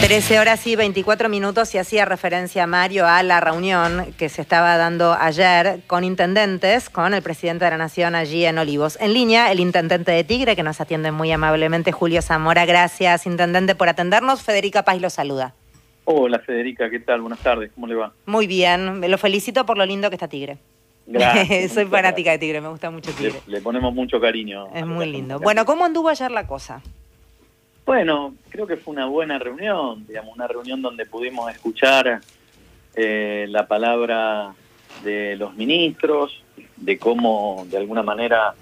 13 horas y 24 minutos y hacía referencia Mario a la reunión que se estaba dando ayer con intendentes, con el presidente de la Nación allí en Olivos. En línea, el intendente de Tigre, que nos atiende muy amablemente, Julio Zamora. Gracias, intendente, por atendernos. Federica Paz lo saluda. Hola, Federica, ¿qué tal? Buenas tardes, ¿cómo le va? Muy bien, lo felicito por lo lindo que está Tigre. Gracias. Soy fanática de Tigre, me gusta mucho Tigre. Le, le ponemos mucho cariño. Es muy lindo. Bueno, ¿cómo anduvo ayer la cosa? Bueno, creo que fue una buena reunión, digamos, una reunión donde pudimos escuchar eh, la palabra de los ministros, de cómo de alguna manera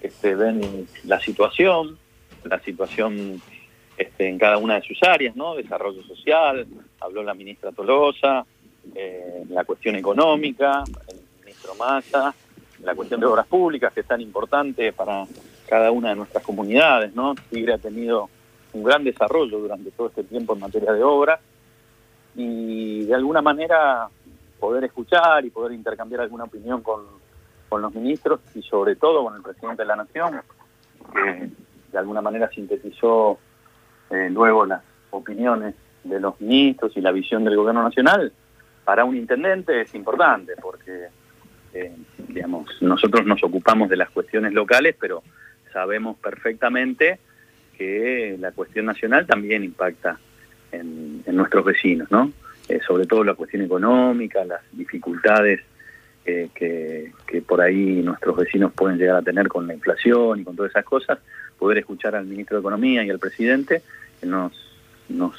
este, ven la situación, la situación este, en cada una de sus áreas, ¿no? Desarrollo social, habló la ministra Tolosa, eh, la cuestión económica, el ministro Massa, la cuestión de obras públicas, que es tan importante para cada una de nuestras comunidades, ¿no? Tigre ha tenido un gran desarrollo durante todo este tiempo en materia de obra y de alguna manera poder escuchar y poder intercambiar alguna opinión con, con los ministros y sobre todo con el presidente de la Nación, que de alguna manera sintetizó eh, luego las opiniones de los ministros y la visión del gobierno nacional, para un intendente es importante porque, eh, digamos, nosotros nos ocupamos de las cuestiones locales, pero sabemos perfectamente que la cuestión nacional también impacta en, nuestros vecinos, ¿no? Eh, sobre todo la cuestión económica, las dificultades eh, que, por ahí nuestros vecinos pueden llegar a tener con la inflación y con todas esas cosas, poder escuchar al ministro de Economía y al presidente nos, nos,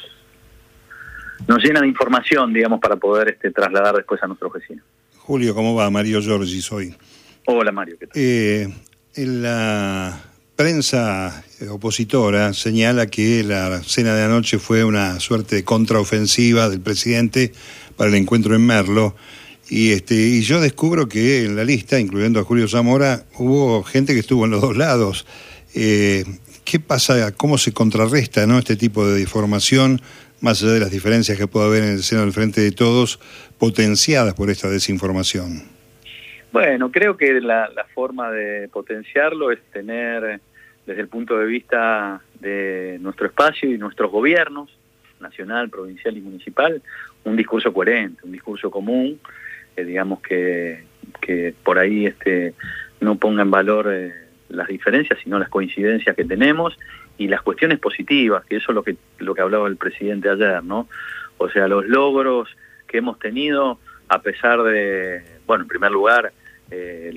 nos llena de información, digamos, para poder este, trasladar después a nuestros vecinos. Julio, ¿cómo va? Mario Giorgi soy. Hola Mario, ¿qué tal? Eh, en la prensa opositora señala que la cena de anoche fue una suerte de contraofensiva del presidente para el encuentro en Merlo. Y, este, y yo descubro que en la lista, incluyendo a Julio Zamora, hubo gente que estuvo en los dos lados. Eh, ¿Qué pasa? ¿Cómo se contrarresta ¿no? este tipo de deformación, más allá de las diferencias que puede haber en el seno del Frente de Todos, potenciadas por esta desinformación? Bueno, creo que la, forma de potenciarlo es tener, desde el punto de vista de nuestro espacio y nuestros gobiernos, nacional, provincial y municipal, un discurso coherente, un discurso común, eh, digamos que, que por ahí este, no ponga en valor eh, las diferencias, sino las coincidencias que tenemos y las cuestiones positivas, que eso es lo que, lo que hablaba el presidente ayer, ¿no? O sea, los logros que hemos tenido a pesar de, bueno, en primer lugar, eh,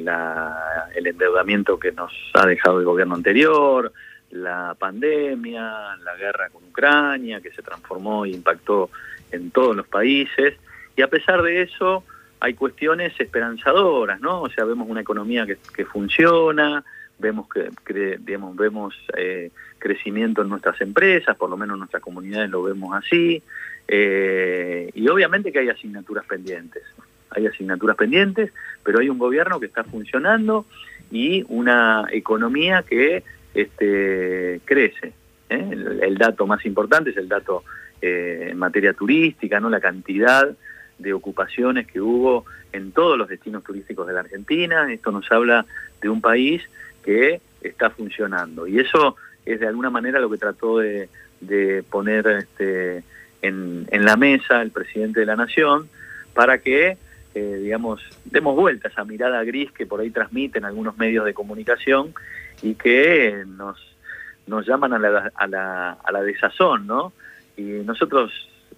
el endeudamiento que nos ha dejado el gobierno anterior, la pandemia, la guerra con Ucrania, que se transformó e impactó en todos los países, y a pesar de eso hay cuestiones esperanzadoras, ¿no? O sea, vemos una economía que, que funciona, vemos que, digamos, vemos eh, crecimiento en nuestras empresas, por lo menos en nuestras comunidades lo vemos así, eh, y obviamente que hay asignaturas pendientes, hay asignaturas pendientes, pero hay un gobierno que está funcionando y una economía que este, crece. ¿eh? El, dato más importante es el dato en materia turística, no la cantidad de ocupaciones que hubo en todos los destinos turísticos de la Argentina. Esto nos habla de un país que está funcionando. Y eso es de alguna manera lo que trató de, poner este, en, la mesa el presidente de la Nación para que, eh, digamos, demos vuelta a esa mirada gris que por ahí transmiten algunos medios de comunicación y que nos, nos llaman a la, a, la, a la desazón, ¿no? Y nosotros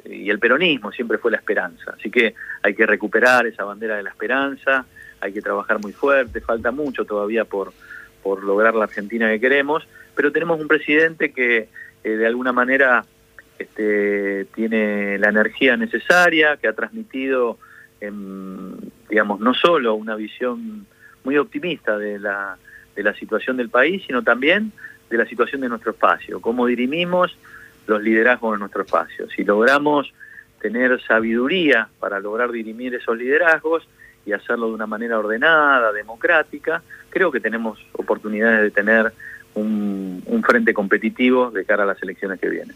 y el peronismo siempre fue la esperanza. Así que hay que recuperar esa bandera de la esperanza, hay que trabajar muy fuerte, falta mucho todavía por, por lograr la Argentina que queremos, pero tenemos un presidente que eh, de alguna manera este, tiene la energía necesaria, que ha transmitido, digamos, no solo una visión muy optimista de la, de la situación del país, sino también de la situación de nuestro espacio, cómo dirimimos los liderazgos de nuestro espacio. Si logramos tener sabiduría para lograr dirimir esos liderazgos, y hacerlo de una manera ordenada, democrática, creo que tenemos oportunidades de tener un, frente competitivo de cara a las elecciones que vienen.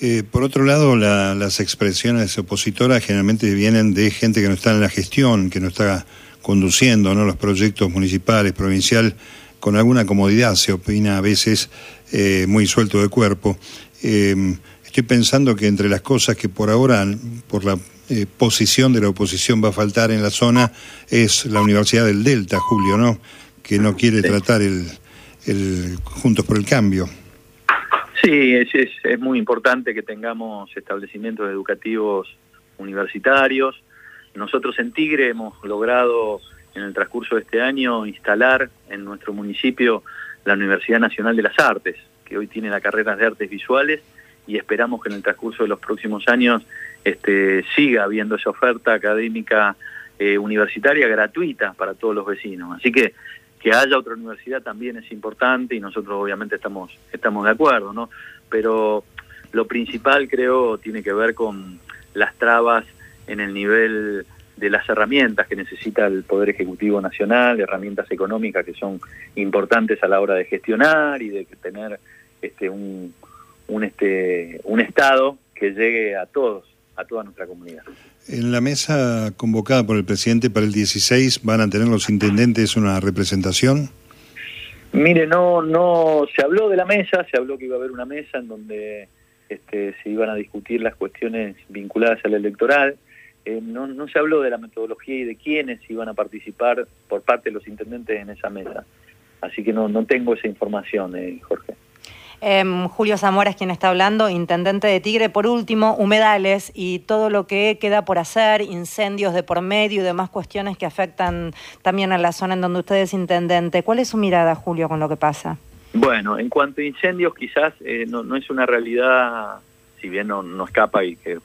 Eh, por otro lado, las expresiones opositoras generalmente vienen de gente que no está en la gestión, que no está conduciendo ¿no? los proyectos municipales, provincial, con alguna comodidad, se opina a veces eh, muy suelto de cuerpo. Eh, estoy pensando que entre las cosas que por ahora, por la eh, posición de la oposición va a faltar en la zona, es la Universidad del Delta, Julio, ¿no? Que no quiere tratar el, el Juntos por el Cambio. Sí, es, es, muy importante que tengamos establecimientos educativos universitarios. Nosotros en Tigre hemos logrado en el transcurso de este año instalar en nuestro municipio la Universidad Nacional de las Artes, que hoy tiene la carrera de artes visuales y esperamos que en el transcurso de los próximos años este, siga habiendo esa oferta académica eh, universitaria gratuita para todos los vecinos. Así que que haya otra universidad también es importante y nosotros obviamente estamos, estamos de acuerdo, ¿no? Pero lo principal creo tiene que ver con las trabas en el nivel de las herramientas que necesita el Poder Ejecutivo Nacional, herramientas económicas que son importantes a la hora de gestionar y de tener este un, un este un estado que llegue a todos, a toda nuestra comunidad. En la mesa convocada por el presidente para el 16, ¿van a tener los intendentes una representación? Mire, no, no, se habló de la mesa, se habló que iba a haber una mesa en donde este, se iban a discutir las cuestiones vinculadas al electoral. Eh, no, no se habló de la metodología y de quiénes iban a participar por parte de los intendentes en esa mesa. Así que no, no tengo esa información, eh, Jorge. Em, Julio Zamora es quien está hablando, intendente de Tigre. Por último, humedales y todo lo que queda por hacer, incendios de por medio y demás cuestiones que afectan también a la zona en donde usted es intendente. ¿Cuál es su mirada, Julio, con lo que pasa? Bueno, en cuanto a incendios, quizás eh, no, no, es una realidad, si bien no, no escapa y que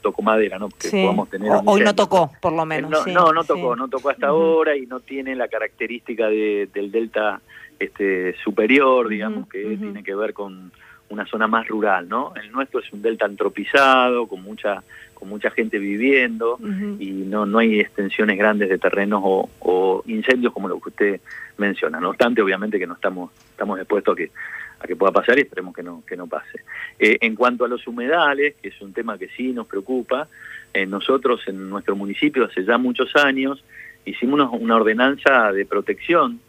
tocó madera, ¿no? Que podamos tener hoy no tocó, por lo menos. no, no, no, tocó, no tocó hasta ahora y no tiene la característica de, del delta este superior, digamos, que tiene que ver con una zona más rural, ¿no? El nuestro es un delta antropizado, con mucha con mucha gente viviendo y no no hay extensiones grandes de terrenos o, incendios como lo que usted menciona. No obstante, obviamente que no estamos estamos expuestos a que a que pueda pasar y esperemos que no que no pase. Eh, en cuanto a los humedales, que es un tema que sí nos preocupa, eh, nosotros en nuestro municipio hace ya muchos años hicimos una ordenanza de protección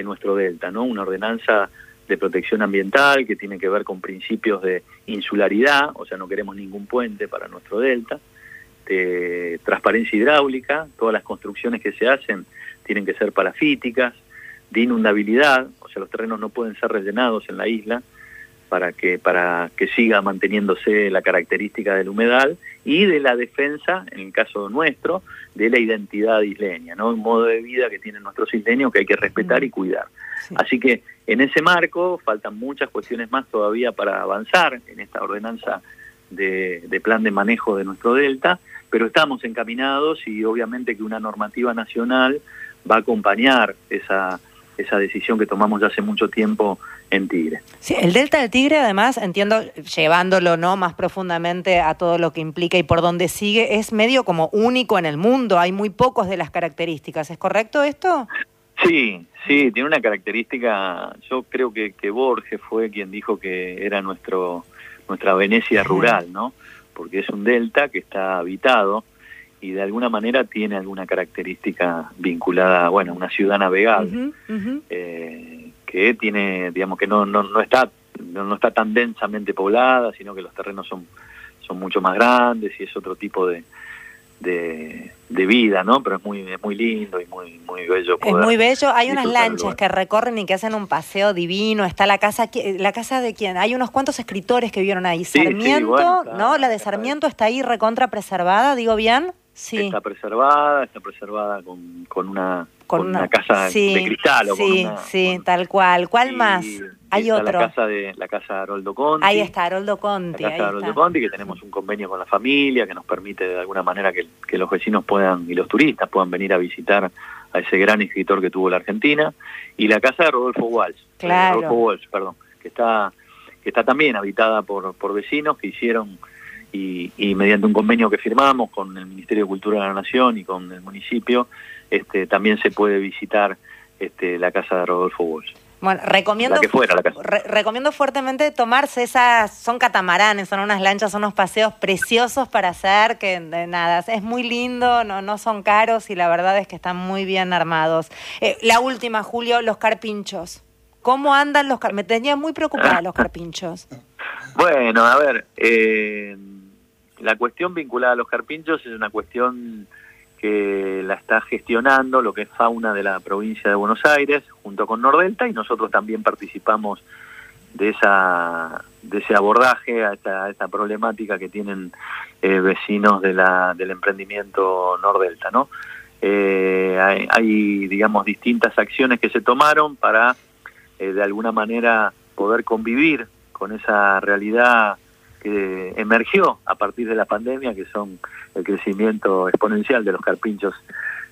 de nuestro delta, ¿no? Una ordenanza de protección ambiental que tiene que ver con principios de insularidad, o sea, no queremos ningún puente para nuestro delta, de transparencia hidráulica, todas las construcciones que se hacen tienen que ser parafíticas, de inundabilidad, o sea, los terrenos no pueden ser rellenados en la isla para que para que siga manteniéndose la característica del humedal y de la defensa, en el caso nuestro, de la identidad isleña, ¿no? Un modo de vida que tienen nuestros isleños que hay que respetar y mm. cuidar. Así que en ese marco faltan muchas cuestiones más todavía para avanzar en esta ordenanza de, de plan de manejo de nuestro delta, pero estamos encaminados y obviamente que una normativa nacional va a acompañar esa esa decisión que tomamos ya hace mucho tiempo en Tigre. Sí, el Delta del Tigre, además, entiendo, llevándolo no más profundamente a todo lo que implica y por dónde sigue, es medio como único en el mundo. Hay muy pocos de las características. ¿Es correcto esto? Sí, sí, tiene una característica. Yo creo que, que Borges fue quien dijo que era nuestro nuestra Venecia rural, ¿no? Porque es un delta que está habitado y de alguna manera tiene alguna característica vinculada, bueno, una ciudad navegable, eh, que tiene, digamos, que no, no, no está no, está tan densamente poblada, sino que los terrenos son, son mucho más grandes y es otro tipo de, de, vida, ¿no? Pero es muy, es muy lindo y muy, muy bello. es muy bello. Hay unas lanchas que recorren y que hacen un paseo divino. Está la casa, la casa de quién? Hay unos cuantos escritores que vivieron ahí. Sarmiento, ¿no? La de Sarmiento está ahí recontra preservada, digo bien. Está preservada, está preservada con, con una con, una, casa de cristal o sí, sí, tal cual. ¿Cuál más? Hay otro. La casa de la casa de Haroldo Conti. Ahí está Haroldo Conti. La casa de Haroldo Conti, que tenemos un convenio con la familia que nos permite de alguna manera que, que, los vecinos puedan y los turistas puedan venir a visitar a ese gran escritor que tuvo la Argentina. Y la casa de Rodolfo Walsh. Claro. Rodolfo Walsh, perdón, que está que está también habitada por, por vecinos que hicieron y, mediante un convenio que firmamos con el Ministerio de Cultura de la Nación y con el municipio, este, también se puede visitar este, la casa de Rodolfo Walsh. Bueno, recomiendo, recomiendo fuertemente tomarse esas, son catamaranes, son unas lanchas, son unos paseos preciosos para hacer, que de nada, es muy lindo, no, no son caros y la verdad es que están muy bien armados. Eh, la última, Julio, los carpinchos. ¿Cómo andan los carpinchos? Me tenía muy preocupada los carpinchos. Bueno, a ver, eh, la cuestión vinculada a los carpinchos es una cuestión que la está gestionando lo que es fauna de la provincia de Buenos Aires junto con Nordelta y nosotros también participamos de esa de ese abordaje a esta, problemática que tienen eh, vecinos de la, del emprendimiento Nordelta, ¿no? Eh, hay, hay, digamos, distintas acciones que se tomaron para, eh, de alguna manera, poder convivir con esa realidad que emergió a partir de la pandemia, que son el crecimiento exponencial de los carpinchos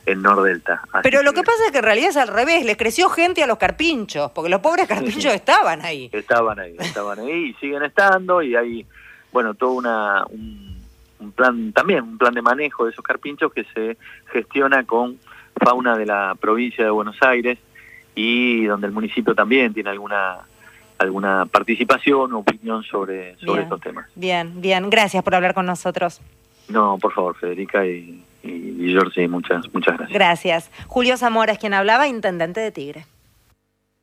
en Nordelta. Pero lo que... pasa es que en realidad es al revés, le creció gente a los carpinchos, porque los pobres carpinchos estaban ahí. Estaban ahí, estaban ahí y siguen estando y hay, bueno, todo una, un, un, plan, también un plan de manejo de esos carpinchos que se gestiona con fauna de la provincia de Buenos Aires y donde el municipio también tiene alguna alguna participación o opinión sobre, sobre estos temas. Bien, bien. Gracias por hablar con nosotros. No, por favor, Federica y, y, George, muchas, muchas gracias. Gracias. Julio Zamora es quien hablaba, intendente de Tigre.